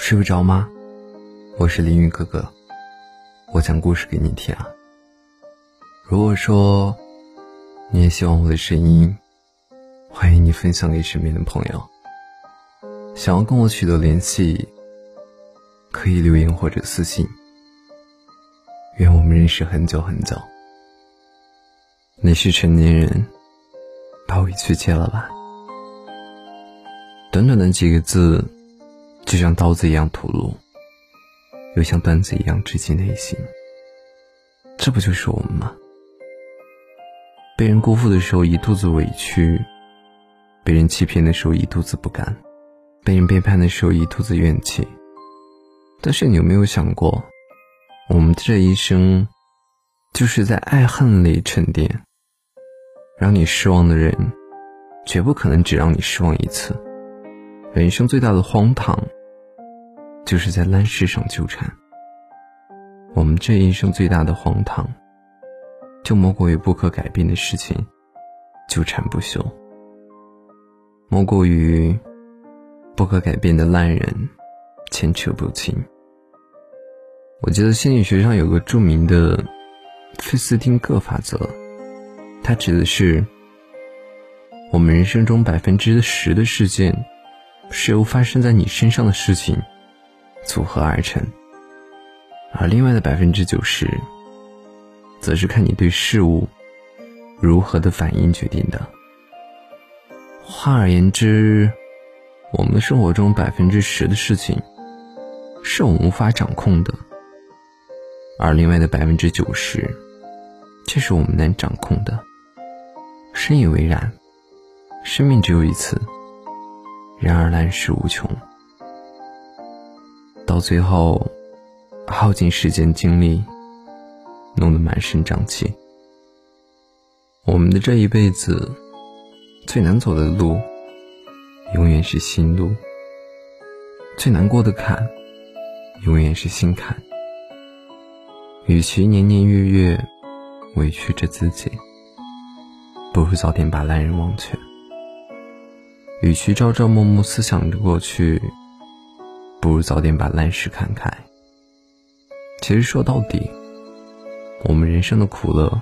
睡不着吗？我是凌云哥哥，我讲故事给你听啊。如果说你也喜欢我的声音，欢迎你分享给身边的朋友。想要跟我取得联系，可以留言或者私信。愿我们认识很久很久。你是成年人，把委屈戒了吧。短短的几个字。就像刀子一样吐露，又像段子一样直击内心。这不就是我们吗？被人辜负的时候一肚子委屈，被人欺骗的时候一肚子不甘，被人背叛的时候一肚子怨气。但是你有没有想过，我们这一生，就是在爱恨里沉淀。让你失望的人，绝不可能只让你失望一次。人生最大的荒唐。就是在烂事上纠缠。我们这一生最大的荒唐，就莫过于不可改变的事情纠缠不休，莫过于不可改变的烂人牵扯不清。我记得心理学上有个著名的费斯汀格法则，它指的是我们人生中百分之十的事件是由发生在你身上的事情。组合而成，而另外的百分之九十，则是看你对事物如何的反应决定的。换而言之，我们的生活中百分之十的事情是我们无法掌控的，而另外的百分之九十，却是我们能掌控的。深以为然，生命只有一次，然而来世无穷。到最后，耗尽时间精力，弄得满身胀气。我们的这一辈子，最难走的路，永远是心路；最难过的坎，永远是心坎。与其年年月月委屈着自己，不如早点把烂人忘却；与其朝朝暮暮思想着过去。不如早点把烂事看开。其实说到底，我们人生的苦乐，